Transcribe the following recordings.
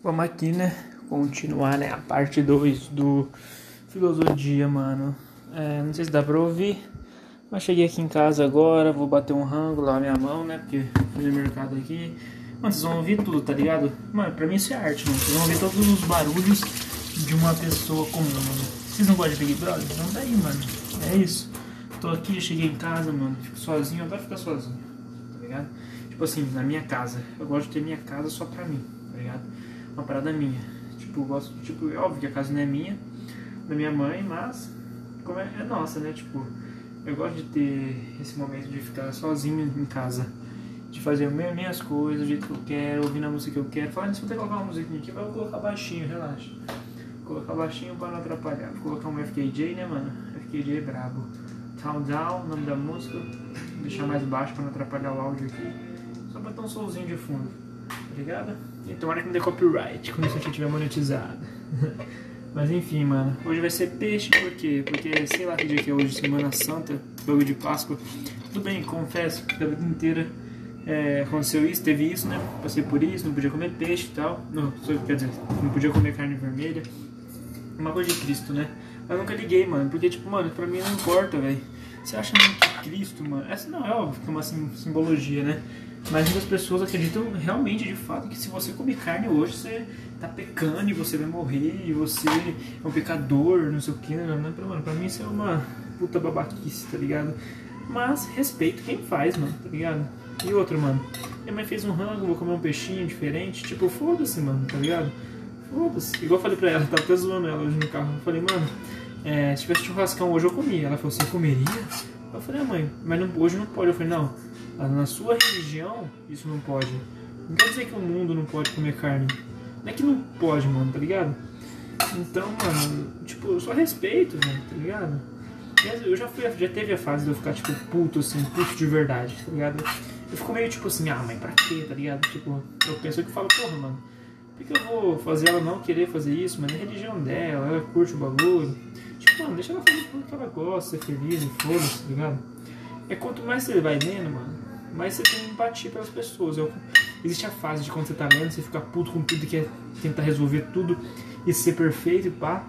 Vamos aqui, né? Continuar, né? A parte 2 do Filosofia, mano. É, não sei se dá pra ouvir. Mas cheguei aqui em casa agora, vou bater um rango, lá minha mão, né? Porque fui no mercado aqui. Mano, vocês vão ouvir tudo, tá ligado? Mano, pra mim isso é arte, mano. Vocês vão ouvir todos os barulhos de uma pessoa comum, mano. Vocês não gostam de Big Brother? Então daí, mano. É isso. Tô aqui, cheguei em casa, mano. Fico sozinho, eu adoro ficar sozinho, tá ligado? Tipo assim, na minha casa. Eu gosto de ter minha casa só pra mim, tá ligado? Uma parada minha. Tipo, eu gosto, tipo, é óbvio que a casa não é minha, da minha mãe, mas como é, é nossa, né? Tipo, eu gosto de ter esse momento de ficar sozinho em casa. De fazer minhas coisas, do jeito que eu quero, ouvindo a música que eu quero. Falando, se eu que colocar uma musiquinha aqui, eu vou colocar baixinho, relaxa. Vou colocar baixinho pra não atrapalhar. Vou colocar um FKJ, né, mano? FKJ é brabo. Town Down, nome da música. Vou deixar mais baixo pra não atrapalhar o áudio aqui. Só pra ter um solzinho de fundo. Ligado? E tomara que não dê copyright quando isso aqui estiver monetizado. Mas enfim, mano. Hoje vai ser peixe, por quê? Porque sei lá que dia que é hoje, Semana Santa, bagulho de Páscoa. Tudo bem, confesso que a vida inteira é, aconteceu isso, teve isso, né? Passei por isso, não podia comer peixe e tal. Não, quer dizer, não podia comer carne vermelha. Uma coisa de Cristo, né? Mas nunca liguei, mano. Porque, tipo, mano, pra mim não importa, velho. Você acha que Cristo, mano. Essa não é óbvio que é uma simbologia, né? Mas muitas pessoas acreditam realmente, de fato, que se você comer carne hoje, você tá pecando e você vai morrer e você é um pecador, não sei o que. Não, não, não, mano, pra mim isso é uma puta babaquice, tá ligado? Mas respeito quem faz, mano, tá ligado? E outro, mano, minha mãe fez um rango, vou comer um peixinho diferente. Tipo, foda-se, mano, tá ligado? Foda-se. Igual eu falei pra ela, tava até zoando ela hoje no carro. Eu falei, mano, é, se tivesse churrascão hoje eu comia. Ela falou, você comeria? Eu falei, ah, mãe, mas não, hoje não pode. Eu falei, não, na sua religião isso não pode. Não quer dizer que o mundo não pode comer carne. Não é que não pode, mano, tá ligado? Então, mano, tipo, eu só respeito, velho, tá ligado? Eu já, fui, já teve a fase de eu ficar, tipo, puto, assim, puto de verdade, tá ligado? Eu fico meio tipo assim, ah, mãe, pra quê, tá ligado? Tipo, eu penso que falo, porra, mano, por que eu vou fazer ela não querer fazer isso? Mas é a religião dela, ela curte o bagulho. Tipo, mano, deixa ela fazer tudo que ela gosta, ser feliz e foda-se, tá ligado? É quanto mais você vai lendo, mano, mais você tem empatia pelas pessoas. Eu, existe a fase de quando você tá lendo, você fica puto com tudo e quer tentar resolver tudo e ser perfeito e pá.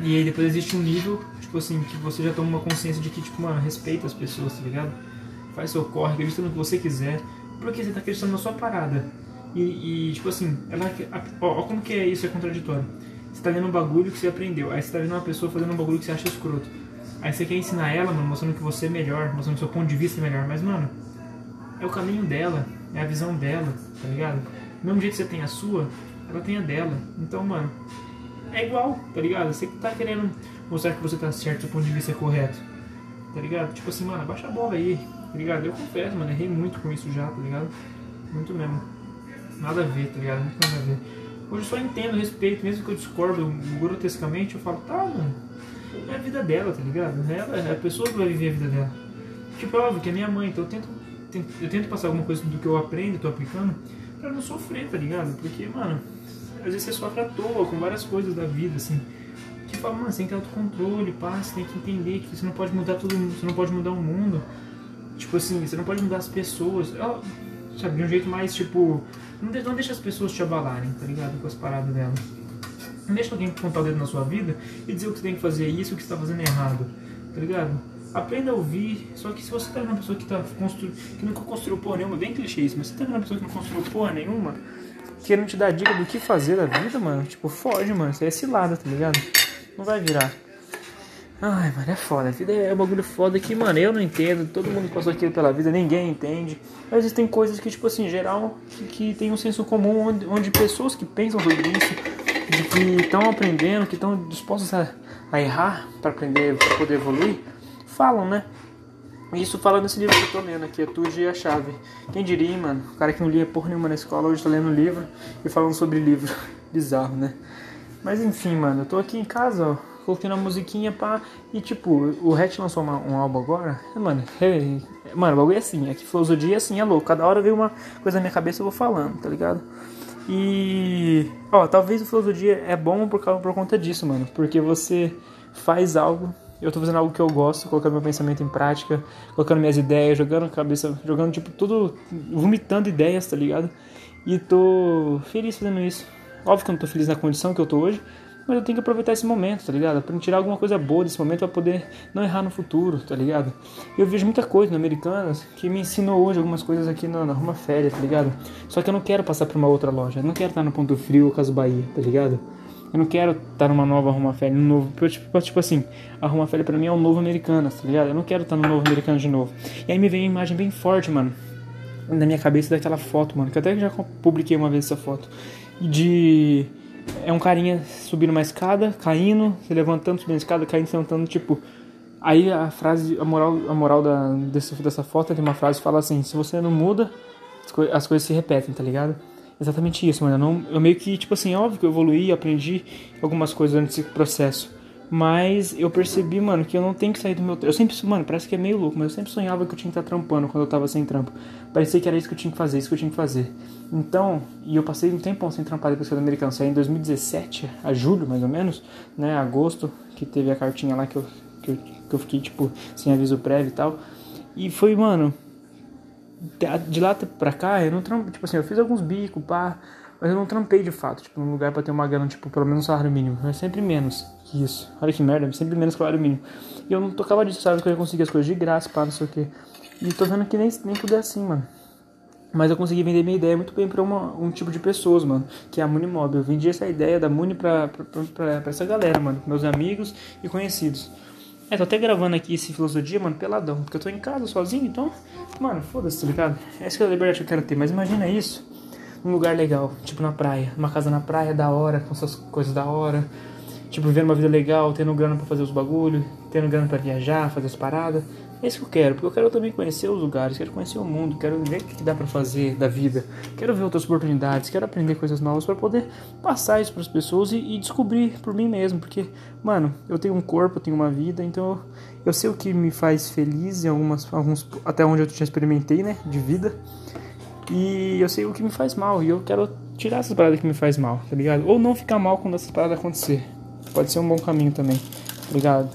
E aí depois existe um nível, tipo assim, que você já toma uma consciência de que, tipo, mano, respeita as pessoas, tá ligado? Faz seu corre, acredita no que você quiser, porque você tá acreditando na sua parada. E, e tipo assim, ela, ó, ó, como que é isso é contraditório. Você tá lendo um bagulho que você aprendeu, aí você tá vendo uma pessoa fazendo um bagulho que você acha escroto. Aí você quer ensinar ela, mano, mostrando que você é melhor, mostrando que seu ponto de vista é melhor. Mas, mano, é o caminho dela, é a visão dela, tá ligado? Do mesmo jeito que você tem a sua, ela tem a dela. Então, mano, é igual, tá ligado? Você tá querendo mostrar que você tá certo, seu ponto de vista é correto, tá ligado? Tipo assim, mano, abaixa a bola aí, tá ligado? Eu confesso, mano, errei muito com isso já, tá ligado? Muito mesmo. Nada a ver, tá ligado? Muito nada a ver. Hoje eu só entendo, respeito, mesmo que eu discordo grotescamente, eu falo, tá, mano, é a vida dela, tá ligado? Ela, é a pessoa que vai viver a vida dela. Tipo, é óbvio que é minha mãe, então eu tento, eu tento passar alguma coisa do que eu aprendo, tô aplicando, pra não sofrer, tá ligado? Porque, mano, às vezes você sofre à toa com várias coisas da vida, assim. Que fala, mano, você tem que ter autocontrole, pá, você tem que entender que você não pode mudar todo mundo, você não pode mudar o mundo. Tipo assim, você não pode mudar as pessoas. Ela, sabe, de um jeito mais, tipo, não, de, não deixa as pessoas te abalarem, tá ligado? Com as paradas delas. Não deixa alguém contar o dedo na sua vida e dizer o que você tem que fazer isso, o que você está fazendo errado, tá ligado? Aprenda a ouvir, só que se você tá uma pessoa que, tá constru... que nunca construiu porra nenhuma, bem clichê isso, mas se você tá uma pessoa que não construiu porra nenhuma, querendo te dar dica do que fazer da vida, mano, tipo, foge, mano, isso é cilada, tá ligado? Não vai virar. Ai, mano, é foda. A vida é um bagulho foda que, mano, eu não entendo. Todo mundo passou aquilo pela vida, ninguém entende. Mas existem coisas que, tipo assim, geral, que, que tem um senso comum onde, onde pessoas que pensam sobre isso, de que estão aprendendo, que estão dispostos a, a errar para aprender, para poder evoluir, falam, né? Isso fala nesse livro que eu tô lendo aqui, Tudo e a Chave. Quem diria, mano? O cara que não lia porra nenhuma na escola, hoje tá lendo um livro e falando sobre livro. Bizarro, né? Mas enfim, mano, eu tô aqui em casa, ó coloquei uma musiquinha pá. E tipo, o Hatch lançou uma, um álbum agora. Mano, é, mano, o bagulho é assim. Aqui filosofia é assim, é louco. Cada hora vem uma coisa na minha cabeça eu vou falando, tá ligado? E. Ó, talvez o filosofia é bom por, causa, por conta disso, mano. Porque você faz algo. Eu tô fazendo algo que eu gosto, colocando meu pensamento em prática, colocando minhas ideias, jogando a cabeça, jogando tipo tudo, vomitando ideias, tá ligado? E tô feliz fazendo isso. Óbvio que eu não tô feliz na condição que eu tô hoje, mas eu tenho que aproveitar esse momento, tá ligado? Pra tirar alguma coisa boa desse momento pra poder não errar no futuro, tá ligado? Eu vejo muita coisa no Americanas que me ensinou hoje algumas coisas aqui na, na Roma Féria, tá ligado? Só que eu não quero passar pra uma outra loja, eu não quero estar no Ponto Frio ou Caso Bahia, tá ligado? Eu não quero estar numa nova Roma Féria, um novo. Tipo, tipo assim, a Roma pra mim é um novo Americanas, tá ligado? Eu não quero estar no novo Americanas de novo. E aí me vem uma imagem bem forte, mano na minha cabeça daquela foto, mano. Que até já publiquei uma vez essa foto. De. É um carinha subindo uma escada, caindo, se levantando, subindo a escada, caindo, se levantando, tipo. Aí a frase, a moral, a moral da, desse, dessa foto é de uma frase que fala assim: se você não muda, as, co as coisas se repetem, tá ligado? Exatamente isso, mano. Eu, não, eu meio que, tipo assim, óbvio que eu evoluí, aprendi algumas coisas durante esse processo. Mas eu percebi, mano, que eu não tenho que sair do meu. Eu sempre, mano, parece que é meio louco, mas eu sempre sonhava que eu tinha que estar trampando quando eu tava sem trampo. Parecia que era isso que eu tinha que fazer, isso que eu tinha que fazer. Então, e eu passei um tempão sem trampar depois que eu americano. Saí em 2017, a julho mais ou menos, né? Agosto, que teve a cartinha lá que eu, que eu, que eu fiquei, tipo, sem aviso prévio e tal. E foi, mano, de lá pra cá, eu não trampei, tipo assim, eu fiz alguns bicos, pá. Mas eu não trampei de fato, tipo, num lugar pra ter uma grana, tipo, pelo menos um salário mínimo. É sempre menos que isso. Olha que merda, sempre menos salário mínimo. E eu não tocava disso, sabe? Que eu ia conseguir as coisas de graça, pá, não sei o quê. E tô vendo que nem, nem tudo é assim, mano. Mas eu consegui vender minha ideia muito bem pra uma, um tipo de pessoas, mano. Que é a Muni Mob. Eu vendi essa ideia da Muni pra, pra, pra, pra essa galera, mano. Meus amigos e conhecidos. É, tô até gravando aqui esse filosofia, mano, peladão. Porque eu tô em casa sozinho, então, mano, foda-se, tá ligado? Essa é a liberdade que eu quero ter. Mas imagina isso num lugar legal, tipo na praia, uma casa na praia da hora, com essas coisas da hora, tipo vivendo uma vida legal, tendo grana para fazer os bagulhos, tendo grana para viajar, fazer as paradas. É isso que eu quero, porque eu quero também conhecer os lugares, quero conhecer o mundo, quero ver o que dá para fazer da vida, quero ver outras oportunidades, quero aprender coisas novas para poder passar isso para as pessoas e, e, descobrir por mim mesmo, porque, mano, eu tenho um corpo, eu tenho uma vida, então eu, sei o que me faz feliz em algumas, alguns, até onde eu já experimentei, né, de vida. E eu sei o que me faz mal. E eu quero tirar essas paradas que me faz mal, tá ligado? Ou não ficar mal quando essas paradas acontecer. Pode ser um bom caminho também, tá ligado?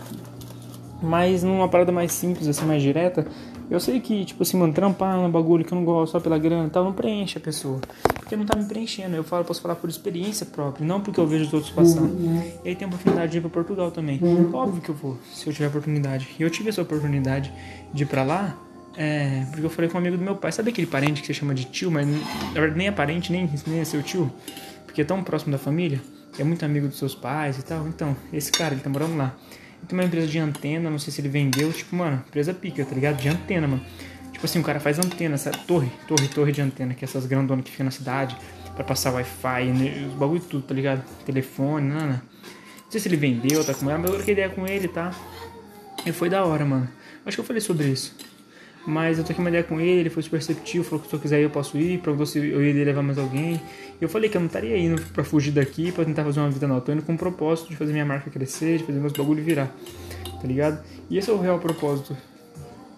Mas numa parada mais simples, assim, mais direta, eu sei que, tipo assim, mano, trampar no bagulho que eu não gosto só pela grana e tal, não preenche a pessoa. Porque não tá me preenchendo. Eu falo, posso falar por experiência própria, não porque eu vejo os outros passando. Uhum. E aí tem a oportunidade de ir pra Portugal também. Uhum. Óbvio que eu vou, se eu tiver oportunidade. E eu tive essa oportunidade de ir pra lá, é, porque eu falei com um amigo do meu pai. Sabe aquele parente que você chama de tio, mas na verdade nem é parente, nem, nem é seu tio? Porque é tão próximo da família, é muito amigo dos seus pais e tal. Então, esse cara, ele tá morando lá. Ele tem uma empresa de antena, não sei se ele vendeu, tipo, mano, empresa pica, tá ligado? De antena, mano. Tipo assim, o cara faz antena, essa torre, torre, torre de antena, que é essas grandonas que ficam na cidade, para passar Wi-Fi, os bagulho tudo, tá ligado? Telefone, nada. Não sei se ele vendeu, tá com ela, mas eu troquei ideia com ele, tá? E foi da hora, mano. Acho que eu falei sobre isso. Mas eu troquei uma ideia com ele, ele foi super receptivo, falou que se eu quiser eu posso ir, perguntou se eu ia levar mais alguém. Eu falei que eu não estaria indo pra fugir daqui, pra tentar fazer uma vida nova. Tô indo com o propósito de fazer minha marca crescer, de fazer meus bagulho virar, tá ligado? E esse é o real propósito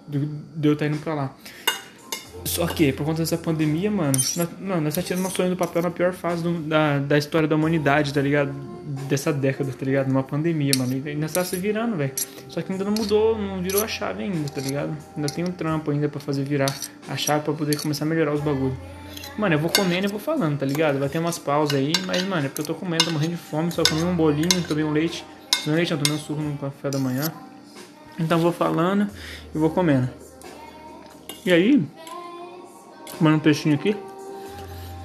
de eu estar indo pra lá. Só que, por conta dessa pandemia, mano, nós, nós tá tirando nosso sonho do papel na pior fase do, da, da história da humanidade, tá ligado? Dessa década, tá ligado? Numa pandemia, mano. E nós tá se virando, velho. Só que ainda não mudou, não virou a chave ainda, tá ligado? Ainda tem um trampo ainda pra fazer virar a chave pra poder começar a melhorar os bagulhos. Mano, eu vou comendo e vou falando, tá ligado? Vai ter umas pausas aí, mas, mano, é porque eu tô comendo, tô morrendo de fome, só comi um bolinho, tomei um leite. Não leite, não, tomei um suco no café da manhã. Então vou falando e vou comendo. E aí, comendo um peixinho aqui.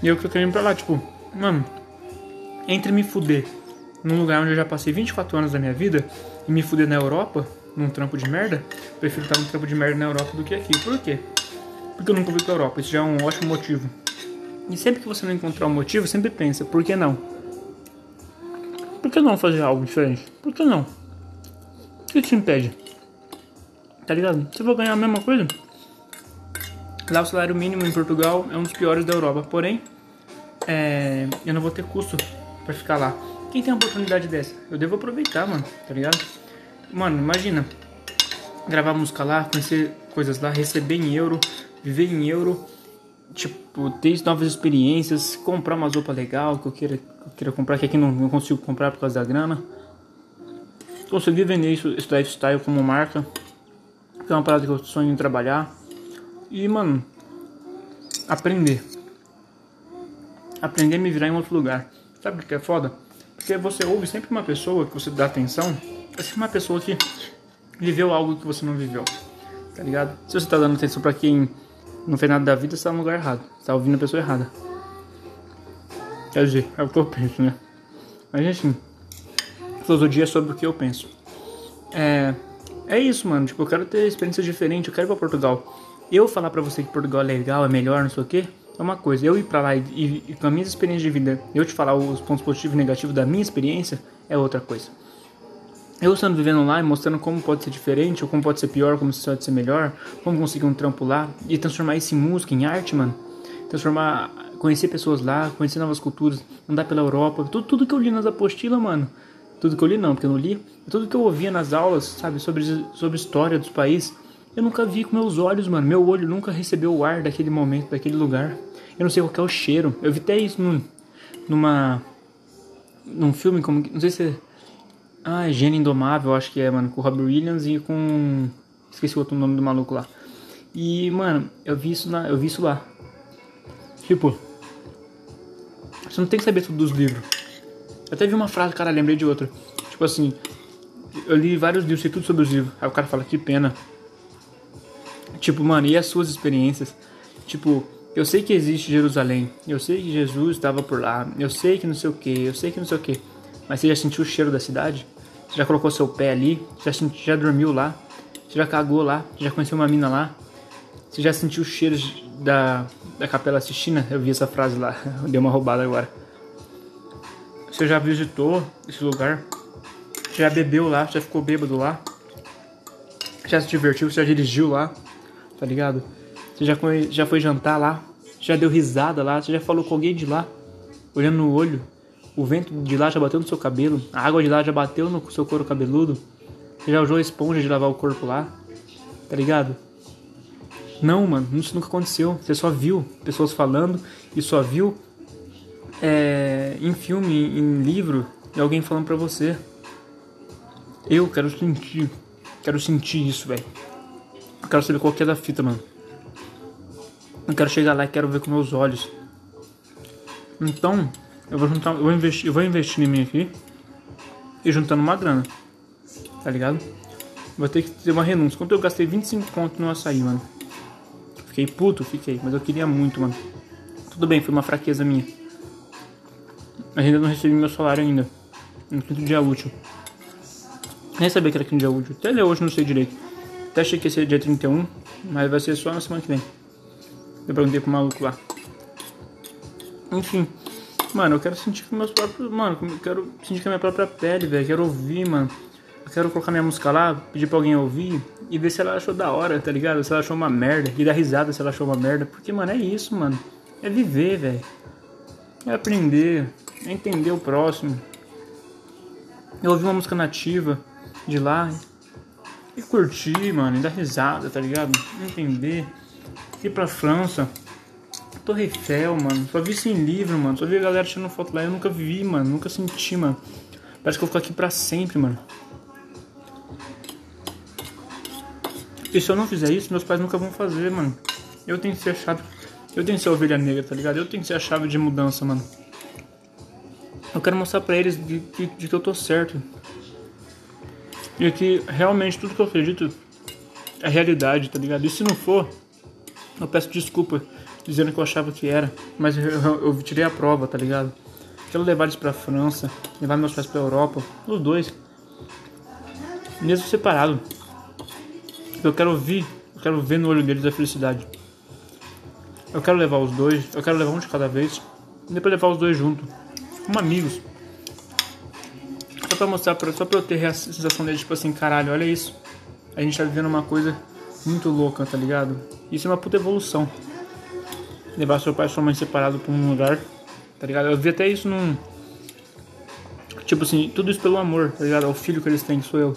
E eu que tô ir pra lá, tipo, mano, entre me fuder num lugar onde eu já passei 24 anos da minha vida e me fuder na Europa, num trampo de merda, prefiro estar num trampo de merda na Europa do que aqui. Por quê? Porque eu nunca fui pra Europa, isso já é um ótimo motivo. E sempre que você não encontrar um motivo, sempre pensa, por que não? Por que não fazer algo diferente? Por que não? O que te impede? Tá ligado? Eu vou ganhar a mesma coisa, Lá o salário mínimo em Portugal é um dos piores da Europa, porém, é, eu não vou ter custo para ficar lá. Quem tem uma oportunidade dessa? Eu devo aproveitar, mano, tá ligado? Mano, imagina, gravar música lá, conhecer coisas lá, receber em euro, viver em euro, tipo, ter novas experiências, comprar uma roupa legal que eu queira, que eu queira comprar, que aqui não, não consigo comprar por causa da grana. Conseguir vender isso, esse lifestyle como marca, que é uma parada que eu sonho em trabalhar. E, mano, aprender. Aprender a me virar em outro lugar. Sabe o que é foda? Porque você ouve sempre uma pessoa que você dá atenção, é sempre uma pessoa que viveu algo que você não viveu. Tá ligado? Se você tá dando atenção para quem não fez nada da vida, você tá no lugar errado. Você tá ouvindo a pessoa errada. Quer dizer, é o que eu penso, né? Mas assim, filosofia é sobre o que eu penso. É, é isso, mano. Tipo, eu quero ter experiências diferentes, eu quero ir pra Portugal. Eu falar pra você que Portugal é legal, é melhor, não sei o que, é uma coisa. Eu ir pra lá e, e, e com a minha experiência de vida, eu te falar os pontos positivos e negativos da minha experiência, é outra coisa. Eu estando vivendo lá e mostrando como pode ser diferente, ou como pode ser pior, como pode ser melhor, como conseguir um trampo lá, e transformar isso em música, em arte, mano. Transformar, conhecer pessoas lá, conhecer novas culturas, andar pela Europa, tudo, tudo que eu li nas apostilas, mano. Tudo que eu li não, porque eu não li. Tudo que eu ouvia nas aulas, sabe, sobre, sobre história dos países, eu nunca vi com meus olhos, mano. Meu olho nunca recebeu o ar daquele momento, daquele lugar. Eu não sei qual é o cheiro. Eu vi até isso num, numa. num filme, como. Não sei se é ah, Gênio Indomável, acho que é, mano, com o Robert Williams e com. Esqueci o outro nome do maluco lá. E, mano, eu vi isso, na, eu vi isso lá. Tipo, você não tem que saber tudo dos livros. Eu até vi uma frase, cara, lembrei de outra. Tipo assim, eu li vários livros, sei tudo sobre os livros. Aí o cara fala, que pena. Tipo, mano, e as suas experiências? Tipo, eu sei que existe Jerusalém. Eu sei que Jesus estava por lá. Eu sei que não sei o que. Eu sei que não sei o que. Mas você já sentiu o cheiro da cidade? Você já colocou seu pé ali? Você já, já dormiu lá? Você já cagou lá? Você já conheceu uma mina lá? Você já sentiu os cheiros da, da Capela Sistina? Eu vi essa frase lá, deu uma roubada agora. Você já visitou esse lugar? Você já bebeu lá? Já ficou bêbado lá? Já se divertiu? Você já dirigiu lá? Tá ligado? Você já já foi jantar lá? Já deu risada lá? Você já falou com alguém de lá? Olhando no olho? O vento de lá já bateu no seu cabelo, a água de lá já bateu no seu couro cabeludo. Você já usou a esponja de lavar o corpo lá, tá ligado? Não, mano, isso nunca aconteceu. Você só viu pessoas falando e só viu é, em filme, em livro, e alguém falando pra você. Eu quero sentir, quero sentir isso, velho. Quero saber qual que é da fita, mano. Eu quero chegar lá e quero ver com meus olhos. Então, eu vou juntar, eu vou investir, eu vou investir em mim aqui e juntando uma grana. Tá ligado? Vou ter que ter uma renúncia. Quanto eu gastei 25 conto no açaí, mano. Fiquei puto, fiquei, mas eu queria muito, mano. Tudo bem, foi uma fraqueza minha. Mas ainda não recebi meu salário ainda. No quinto dia útil. Nem sabia que era quinto dia útil. Até hoje não sei direito. Até achei que ia ser dia 31, mas vai ser só na semana que vem. Eu perguntei pro maluco lá. Enfim. Mano, eu quero sentir com meus próprios. Mano, eu quero sentir com a minha própria pele, velho. Quero ouvir, mano. Eu quero colocar minha música lá, pedir pra alguém ouvir e ver se ela achou da hora, tá ligado? Se ela achou uma merda. E dar risada se ela achou uma merda. Porque, mano, é isso, mano. É viver, velho. É aprender. É entender o próximo. Eu ouvi uma música nativa de lá e curtir, mano. E dar risada, tá ligado? Entender. Ir pra França Torre Eiffel, mano. Só vi isso em livro, mano. Só vi a galera tirando foto lá. Eu nunca vi, mano. Nunca senti, mano. Parece que eu vou ficar aqui pra sempre, mano. E se eu não fizer isso, meus pais nunca vão fazer, mano. Eu tenho que ser a chave. Eu tenho que ser a ovelha negra, tá ligado? Eu tenho que ser a chave de mudança, mano. Eu quero mostrar pra eles de, de, de que eu tô certo. E que realmente tudo que eu acredito é realidade, tá ligado? E se não for, eu peço desculpa dizendo que eu achava que era, mas eu, eu, tirei a prova, tá ligado? Quero levar eles pra França, levar meus pais pra Europa, os dois, mesmo separado. Eu quero ouvir, eu quero ver no olho deles a felicidade. Eu quero levar os dois, eu quero levar um de cada vez, e depois levar os dois juntos, como amigos. Só pra mostrar, pra, só pra eu ter a sensação deles, tipo assim, caralho, olha isso. A gente tá vivendo uma coisa muito louca, tá ligado? Isso é uma puta evolução levar seu pai e sua mãe separado pra um lugar, tá ligado? Eu vi até isso num. Tipo assim, tudo isso pelo amor, tá ligado? É o filho que eles têm, que sou eu.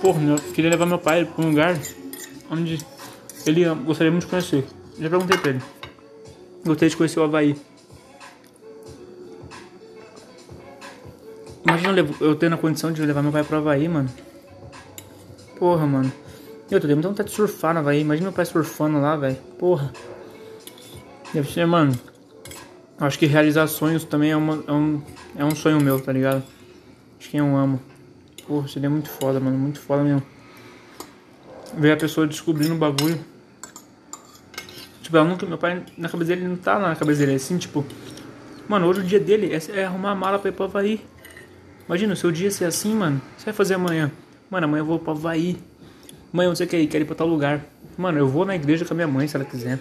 Porra, queria levar meu pai pra um lugar onde ele gostaria muito de conhecer. Já perguntei pra ele. Gostaria de conhecer o Havaí. Imagina eu tendo a condição de levar meu pai pro Havaí, mano. Porra, mano. Eu tô muita vontade de surfar no Havaí. Imagina meu pai surfando lá, velho. Porra. Deve ser, mano. Acho que realizar sonhos também é, uma, é, um, é um sonho meu, tá ligado? Acho que eu amo. Pô, seria muito foda, mano. Muito foda mesmo. Ver a pessoa descobrindo o bagulho. Tipo, ela nunca. Meu pai, na cabeça dele, não tá na cabeça dele. É assim, tipo. Mano, hoje o dia dele é, é arrumar a mala pra ir pro Havaí. Imagina, o seu dia ser assim, mano. O que você vai fazer amanhã? Mano, amanhã eu vou pro Havaí. Mãe, onde você quer ir? Quero ir pra tal lugar. Mano, eu vou na igreja com a minha mãe se ela quiser.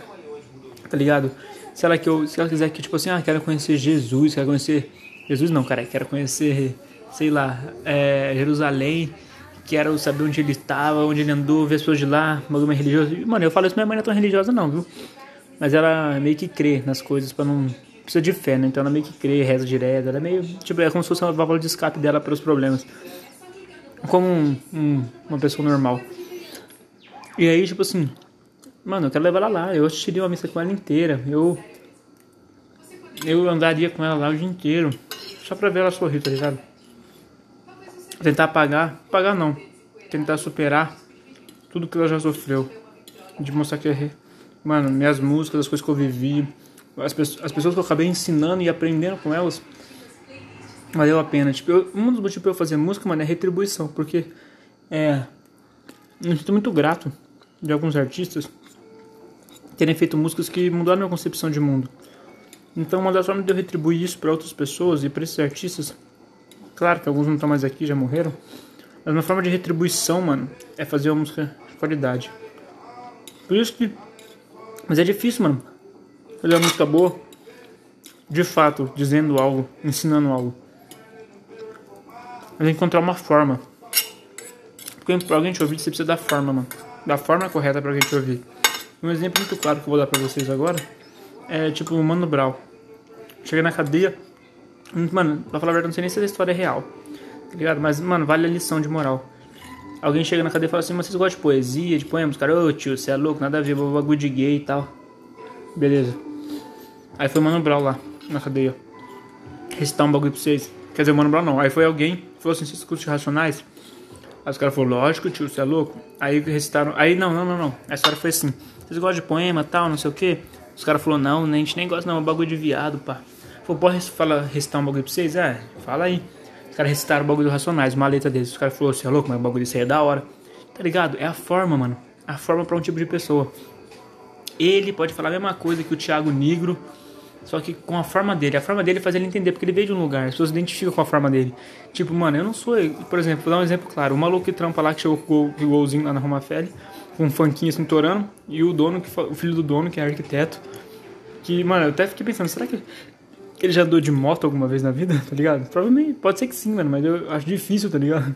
Tá ligado? Se ela, que eu, se ela quiser que, tipo assim, ah, quero conhecer Jesus, quero conhecer. Jesus não, cara, quero conhecer, sei lá, é, Jerusalém, quero saber onde ele estava, onde ele andou, ver as pessoas de lá, bagulho religioso. Mano, eu falo isso, minha mãe não é tão religiosa não, viu? Mas ela meio que crê nas coisas pra não. Precisa de fé, né? Então ela meio que crê, reza direto. Ela é meio. Tipo, é como se fosse uma válvula de escape dela para os problemas. Como um, um, uma pessoa normal. E aí, tipo assim, Mano, eu quero levar ela lá. Eu assistiria uma missa com ela inteira. Eu. Eu andaria com ela lá o dia inteiro. Só pra ver ela sorrir, tá ligado? Tentar apagar. Apagar não. Tentar superar tudo que ela já sofreu. De mostrar que é. Mano, minhas músicas, as coisas que eu vivi. As, as pessoas que eu acabei ensinando e aprendendo com elas. Valeu a pena. Tipo, eu, um dos motivos pra eu fazer música, mano, é retribuição. Porque. É. Eu sinto muito grato de alguns artistas terem feito músicas que mudaram minha concepção de mundo. Então, uma das formas de eu retribuir isso para outras pessoas e para esses artistas, claro que alguns não estão mais aqui, já morreram, mas uma forma de retribuição, mano, é fazer uma música de qualidade. Por isso que. Mas é difícil, mano. Fazer uma música boa, de fato, dizendo algo, ensinando algo. Mas encontrar uma forma. Porque pra alguém te ouvir, você precisa da forma, mano. Da forma correta pra alguém te ouvir. Um exemplo muito claro que eu vou dar pra vocês agora é tipo o Mano Brown. Chega na cadeia. Mano, pra falar a verdade, não sei nem se essa história é real. Tá ligado? Mas, mano, vale a lição de moral. Alguém chega na cadeia e fala assim: Mas vocês gostam de poesia, de poemas? Cara, ô tio, você é louco, nada a ver, bagulho de gay e tal. Beleza. Aí foi o Mano Brown lá, na cadeia. Recitar um bagulho pra vocês. Quer dizer, o Mano Brown não. Aí foi alguém, falou assim: Vocês curtem racionais? Aí os caras falaram: Lógico, tio, você é louco. Aí recitaram. Aí não, não, não, não. A história foi assim: vocês gostam de poema tal, não sei o que? Os caras falaram, não, a gente nem gosta não, é um bagulho de viado, pá. Falei, pode falar, recitar um bagulho pra vocês? É, fala aí. Os caras recitaram o bagulho do Racionais, letra deles. Os caras falaram, você é louco, mas o bagulho disso aí é da hora. Tá ligado? É a forma, mano. A forma pra um tipo de pessoa. Ele pode falar a mesma coisa que o Thiago Negro, só que com a forma dele. A forma dele faz ele entender, porque ele veio de um lugar. As pessoas se identificam com a forma dele. Tipo, mano, eu não sou. Por exemplo, vou dar um exemplo claro. O maluco que trampa lá, que chegou com o golzinho lá na Roma Feli com um funkinho assim torando, e o dono, que o filho do dono, que é arquiteto, que, mano, eu até fiquei pensando, será que ele já andou de moto alguma vez na vida, tá ligado? Provavelmente, pode ser que sim, mano, mas eu acho difícil, tá ligado?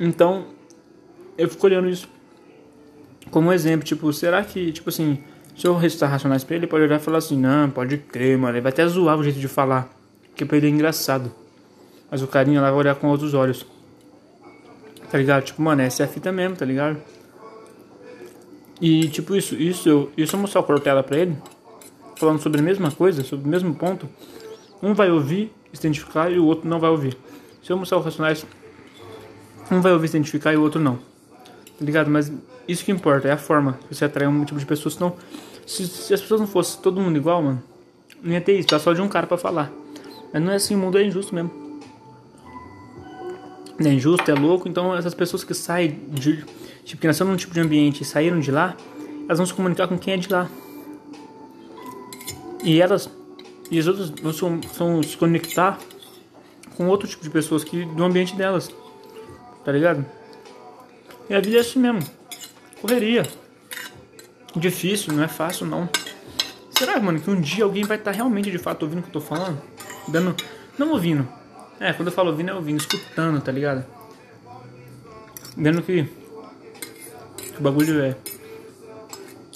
Então, eu fico olhando isso como um exemplo, tipo, será que, tipo assim, se eu recitar racionais pra ele, ele pode olhar e falar assim, não, pode crer, mano, ele vai até zoar o jeito de falar, porque pra ele é engraçado. Mas o carinha lá vai olhar com outros olhos. Tá ligado? Tipo, mano, essa é a fita mesmo, tá ligado? E tipo, isso, isso, eu, isso eu mostrar o Cortella pra ele, falando sobre a mesma coisa, sobre o mesmo ponto. Um vai ouvir, se identificar e o outro não vai ouvir. Se eu mostrar o Racionais, um vai ouvir, se identificar e o outro não. Tá ligado? Mas isso que importa, é a forma que você atrai um tipo de pessoas. Senão, se, se as pessoas não fossem todo mundo igual, mano, não ia ter isso, tá só de um cara pra falar. Mas não é assim, o mundo é injusto mesmo. É injusto, é louco, então essas pessoas que saem de tipo, que nasceram num tipo de ambiente e saíram de lá, elas vão se comunicar com quem é de lá. E elas e as outras vão, vão se conectar com outro tipo de pessoas que do ambiente delas. Tá ligado? E a vida é assim mesmo. Correria. Difícil, não é fácil não. Será, mano, que um dia alguém vai estar tá realmente de fato ouvindo o que eu tô falando? Dando. Não ouvindo. É, quando eu falo ouvindo é ouvindo, escutando, tá ligado? Vendo que que o bagulho é.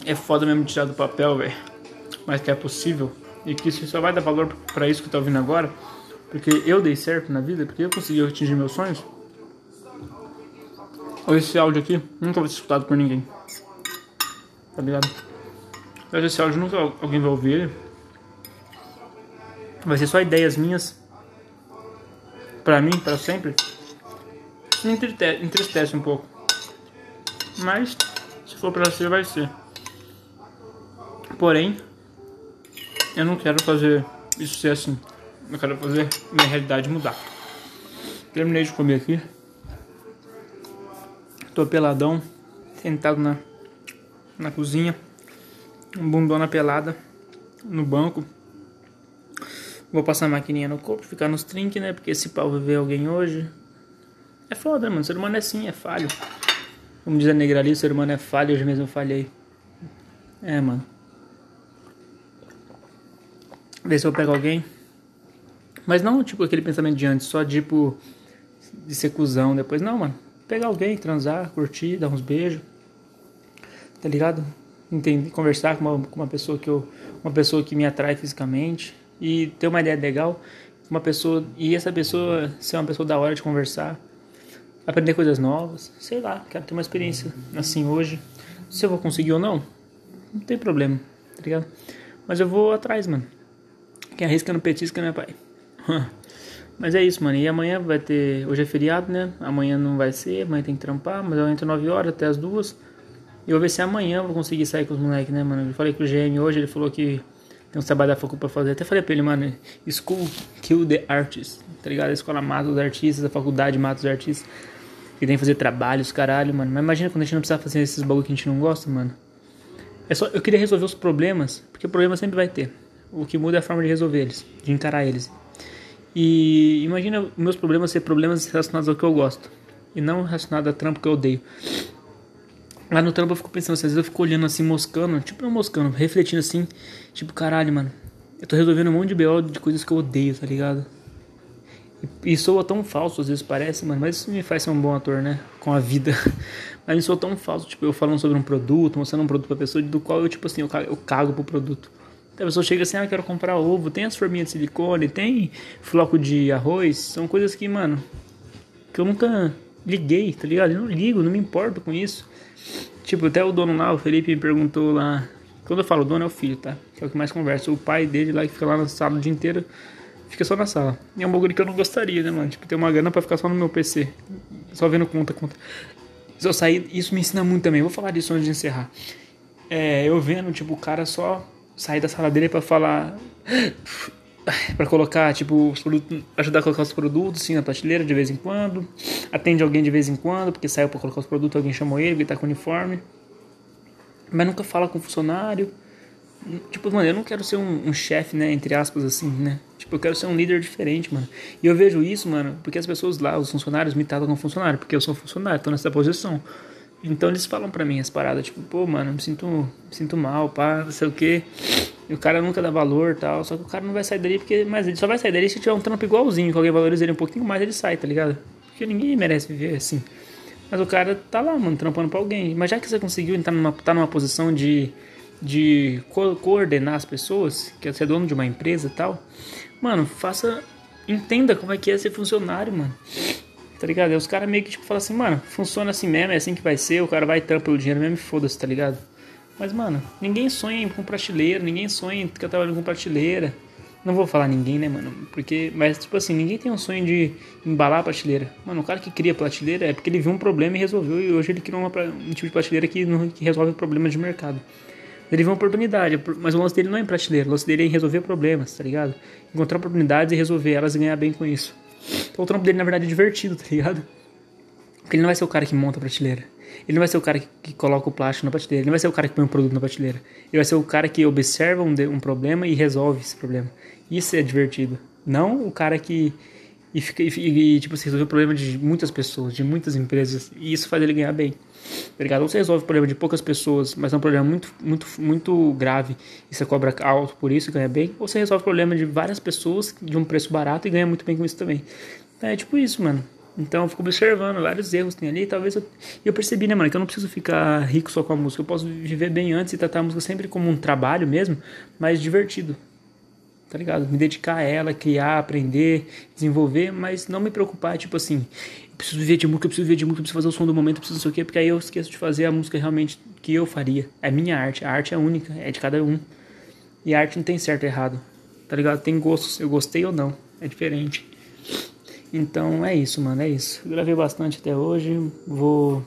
É foda mesmo tirar do papel, velho. Mas que é possível. E que você só vai dar valor pra isso que tá ouvindo agora. Porque eu dei certo na vida, porque eu consegui atingir meus sonhos. Esse áudio aqui nunca vai ser escutado por ninguém. Tá ligado? Mas esse áudio nunca alguém vai ouvir. Vai ser só ideias minhas. Pra mim, pra sempre. Me entristece um pouco. Mas, se for pra ser, vai ser. Porém, eu não quero fazer isso ser assim. Eu quero fazer minha realidade mudar. Terminei de comer aqui. Tô peladão, sentado na, na cozinha, um bundona pelada no banco. Vou passar a maquininha no corpo, ficar nos trinques, né? Porque esse pau vai ver alguém hoje. É foda, mano. O ser humano é assim, é falho. Como diz a negra ali, o ser humano é falho, hoje mesmo eu falhei. É, mano. Ver se eu pego alguém. Mas não tipo aquele pensamento de antes, só tipo de ser cuzão depois. Não, mano pegar alguém, transar, curtir, dar uns beijos, tá ligado? Entender, conversar com uma, com uma pessoa que eu, uma pessoa que me atrai fisicamente e ter uma ideia legal, uma pessoa e essa pessoa ser uma pessoa da hora de conversar, aprender coisas novas, sei lá, quero ter uma experiência assim hoje. Se eu vou conseguir ou não, não tem problema, tá ligado? Mas eu vou atrás, mano. Quem arrisca no petisca, né, pai? Mas é isso, mano. E amanhã vai ter. Hoje é feriado, né? Amanhã não vai ser, amanhã tem que trampar, mas eu entro 9 horas até as 2. E eu vou ver se amanhã eu vou conseguir sair com os moleques, né, mano? Eu falei com o GM hoje, ele falou que tem uns trabalho da facu pra fazer. Até falei pra ele, mano, School Kill the Artists, tá ligado? A escola mata os artistas, a faculdade mata os artistas. Que tem que fazer trabalhos, caralho, mano. Mas imagina quando a gente não precisa fazer esses bagulho que a gente não gosta, mano. É só, eu queria resolver os problemas, porque o problema sempre vai ter. O que muda é a forma de resolver eles, de encarar eles. E imagina meus problemas ser problemas relacionados ao que eu gosto e não relacionados a trampo que eu odeio. Lá no trampo eu fico pensando, às vezes eu fico olhando assim, moscando, tipo não moscando, refletindo assim, tipo, caralho, mano, eu tô resolvendo um monte de BO de coisas que eu odeio, tá ligado? E, e soa tão falso, às vezes parece, mano, mas isso me faz ser um bom ator, né? Com a vida. mas me soa tão falso, tipo, eu falando sobre um produto, mostrando um produto pra pessoa, do qual eu, tipo assim, eu cago, eu cago pro produto. A pessoa chega assim, ah, quero comprar ovo, tem as forminhas de silicone, tem floco de arroz, são coisas que, mano, que eu nunca liguei, tá ligado? Eu não ligo, não me importo com isso. Tipo, até o dono lá, o Felipe, me perguntou lá. Quando eu falo dono é o filho, tá? Que é o que mais conversa. O pai dele lá que fica lá na sala o dia inteiro, fica só na sala. E é um bagulho que eu não gostaria, né, mano? Tipo, ter uma grana pra ficar só no meu PC. Só vendo conta, conta. Se eu sair, isso me ensina muito também. Vou falar disso antes de encerrar. É, eu vendo, tipo, o cara só sair da sala dele para falar para colocar tipo os produtos, ajudar a colocar os produtos assim na prateleira de vez em quando, atende alguém de vez em quando, porque saiu para colocar os produtos, alguém chamou ele, ele tá com uniforme. Mas nunca fala com o funcionário. Tipo, mano, eu não quero ser um, um chefe, né, entre aspas assim, né? Tipo, eu quero ser um líder diferente, mano. E eu vejo isso, mano, porque as pessoas lá, os funcionários me tratam como funcionário, porque eu sou funcionário, tô nessa posição. Então eles falam pra mim as paradas, tipo, pô, mano, me sinto, me sinto mal, pá, não sei o que. E o cara nunca dá valor tal. Só que o cara não vai sair dali porque. Mas ele só vai sair dali se tiver um trampo igualzinho, que alguém valoriza ele um pouquinho mais, ele sai, tá ligado? Porque ninguém merece viver assim. Mas o cara tá lá, mano, trampando pra alguém. Mas já que você conseguiu entrar numa, tá numa posição de, de co coordenar as pessoas, que é ser dono de uma empresa e tal, mano, faça. Entenda como é que é ser funcionário, mano. Tá ligado? E os caras meio que tipo falam assim, mano, funciona assim mesmo, é assim que vai ser, o cara vai trampa o dinheiro mesmo e foda-se, tá ligado? Mas, mano, ninguém sonha com prateleira, ninguém sonha que eu trabalho com prateleira. Não vou falar ninguém, né, mano? Porque, mas, tipo assim, ninguém tem um sonho de embalar a prateleira. Mano, o cara que cria prateleira é porque ele viu um problema e resolveu. E hoje ele criou uma, um tipo de prateleira que, não, que resolve problemas de mercado. Ele viu uma oportunidade, mas o lance dele não é em prateleira. O lance dele é em resolver problemas, tá ligado? Encontrar oportunidades e resolver elas e ganhar bem com isso. Então o trampo dele, na verdade, é divertido, tá ligado? Porque ele não vai ser o cara que monta a prateleira. Ele não vai ser o cara que, que, coloca o plástico na prateleira. Ele não vai ser o cara que põe um produto na prateleira. Ele vai ser o cara que observa um, um problema e resolve esse problema. Isso é divertido. Não o cara que. E, fica, e, e tipo, você resolve o problema de muitas pessoas, de muitas empresas. E isso faz ele ganhar bem. Tá ligado? Ou você resolve o problema de poucas pessoas, mas é um problema muito, muito, muito grave e você cobra alto por isso e ganha bem. Ou você resolve o problema de várias pessoas de um preço barato e ganha muito bem com isso também. É tipo isso, mano. Então eu fico observando vários erros que tem ali. Talvez eu. Eu percebi, né, mano, que eu não preciso ficar rico só com a música. Eu posso viver bem antes e tratar a música sempre como um trabalho mesmo, mas divertido. Tá ligado? Me dedicar a ela, criar, aprender, desenvolver, mas não me preocupar, tipo assim, eu preciso viver de música, eu preciso viver de música, eu preciso fazer o som do momento, eu preciso não sei o quê, porque aí eu esqueço de fazer a música realmente que eu faria. É minha arte, a arte é única, é de cada um. E a arte não tem certo e errado. Tá ligado? Tem gostos, eu gostei ou não. É diferente. Então é isso, mano, é isso. Gravei bastante até hoje. Vou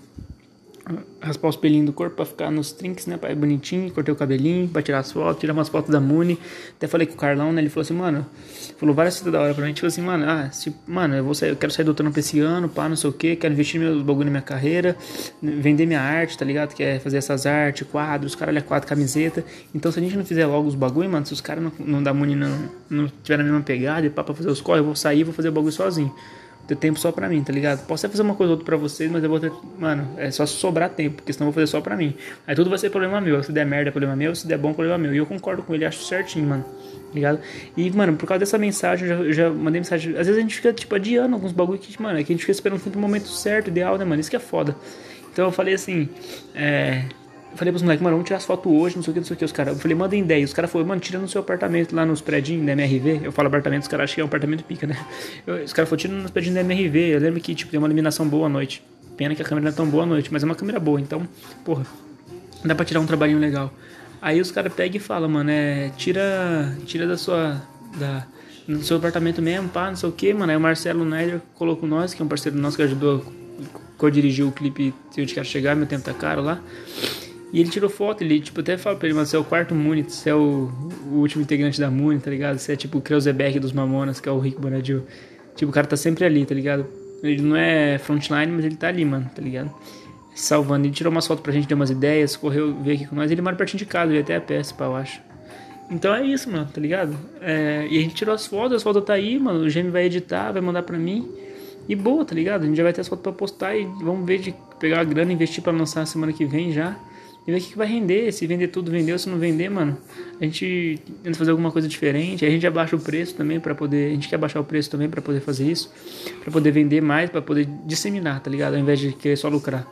raspar os pelinhos do corpo pra ficar nos trinks, né? Pra ir bonitinho, cortei o cabelinho, pra tirar as fotos, tirar umas fotos da Muni. Até falei com o Carlão, né? Ele falou assim, mano, falou várias coisas da hora pra mim. Tipo assim, mano, ah, se, mano, eu, vou sair, eu quero sair do trampo esse ano, pá, não sei o que, quero investir meus bagulho na minha carreira, vender minha arte, tá ligado? Quer fazer essas artes, quadros, caralho, é quadro, camiseta. Então se a gente não fizer logo os bagulho, mano, se os caras não, não da Muni não, não tiver na mesma pegada e pá, pra fazer os corre, eu vou sair vou fazer o bagulho sozinho ter tempo só pra mim, tá ligado? Posso até fazer uma coisa ou outra pra vocês, mas eu vou ter. Mano, é só sobrar tempo, porque senão eu vou fazer só pra mim. Aí tudo vai ser problema meu. Se der merda, é problema meu. Se der bom, é problema meu. E eu concordo com ele, acho certinho, mano. Tá ligado? E, mano, por causa dessa mensagem, eu já, eu já mandei mensagem. Às vezes a gente fica, tipo, adiando alguns bagulho que, mano, é que a gente fica esperando sempre o momento certo, ideal, né, mano? Isso que é foda. Então eu falei assim, é. Falei pros moleques, mano, vamos tirar as fotos hoje, não sei o que, não sei o que. Os caras, eu falei, mandem ideia. Os caras falaram, mano, tira no seu apartamento lá nos prédios da MRV. Eu falo apartamento, os caras acham que é um apartamento pica, né? Eu, os caras falaram, tira nos prédios da MRV. Eu lembro que, tipo, tem uma iluminação boa à noite. Pena que a câmera não é tão boa à noite, mas é uma câmera boa, então, porra, dá pra tirar um trabalhinho legal. Aí os caras pegam e falam, mano, é, tira, tira da sua, da, no seu apartamento mesmo, pá, não sei o que, mano. Aí o Marcelo Neider colocou nós, que é um parceiro nosso que ajudou a co-dirigir o clipe Se Eu Te Quero Chegar, Meu Tempo Tá Caro lá. E ele tirou foto, ele tipo, até fala pra ele, mas você é o quarto Muni, você é o, o último integrante da Muni, tá ligado? Você é tipo o Kreuzeberg dos Mamonas, que é o Rick Bonadil. Tipo, o cara tá sempre ali, tá ligado? Ele não é frontline, mas ele tá ali, mano, tá ligado? Salvando. Ele tirou umas fotos pra gente, deu umas ideias, correu, veio aqui com nós. Ele mora pertinho de casa, ele até a pé, pá, eu acho. Então é isso, mano, tá ligado? É, e a gente tirou as fotos, as fotos tá aí, mano. O Gêmeo vai editar, vai mandar pra mim. E boa, tá ligado? A gente já vai ter as fotos pra postar e vamos ver de pegar a grana investir pra lançar semana que vem já e ver o que, vai render. Se vender tudo, vendeu. Se não vender, mano, a gente tenta fazer alguma coisa diferente. A gente abaixa o preço também para poder. A gente quer baixar o preço também para poder fazer isso, para poder vender mais, para poder disseminar, tá ligado? Ao invés de querer só lucrar.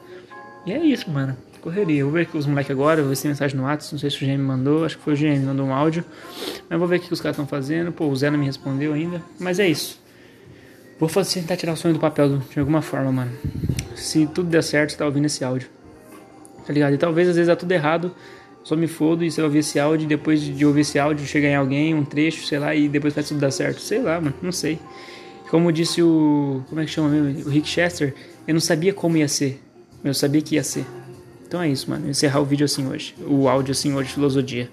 E é isso, mano. Correria. vou ver aqui os moleques agora, vou ver se tem mensagem no WhatsApp. Não sei se o GM mandou, acho que foi o GM, mandou um áudio. Mas vou ver o que os caras estão fazendo. Pô, o Zé não me respondeu ainda. Mas é isso. Vou tentar tirar o sonho do papel de alguma forma, mano. Se tudo der certo, você tá ouvindo esse áudio tá ligado? E talvez às vezes dá tudo errado, só me fodo e vai ouvir esse áudio, depois de ouvir esse áudio chega em alguém, um trecho, sei lá, e depois faz tudo dar certo. Sei lá, mano, não sei. Como disse o. Como é que chama mesmo? O Rick Chester, eu não sabia como ia ser, eu sabia que ia ser. Então é isso, mano. encerrar o vídeo assim hoje. O áudio assim hoje, filosofia.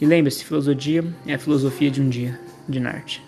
E lembre-se, filosofia é a filosofia de um dia, de Narte.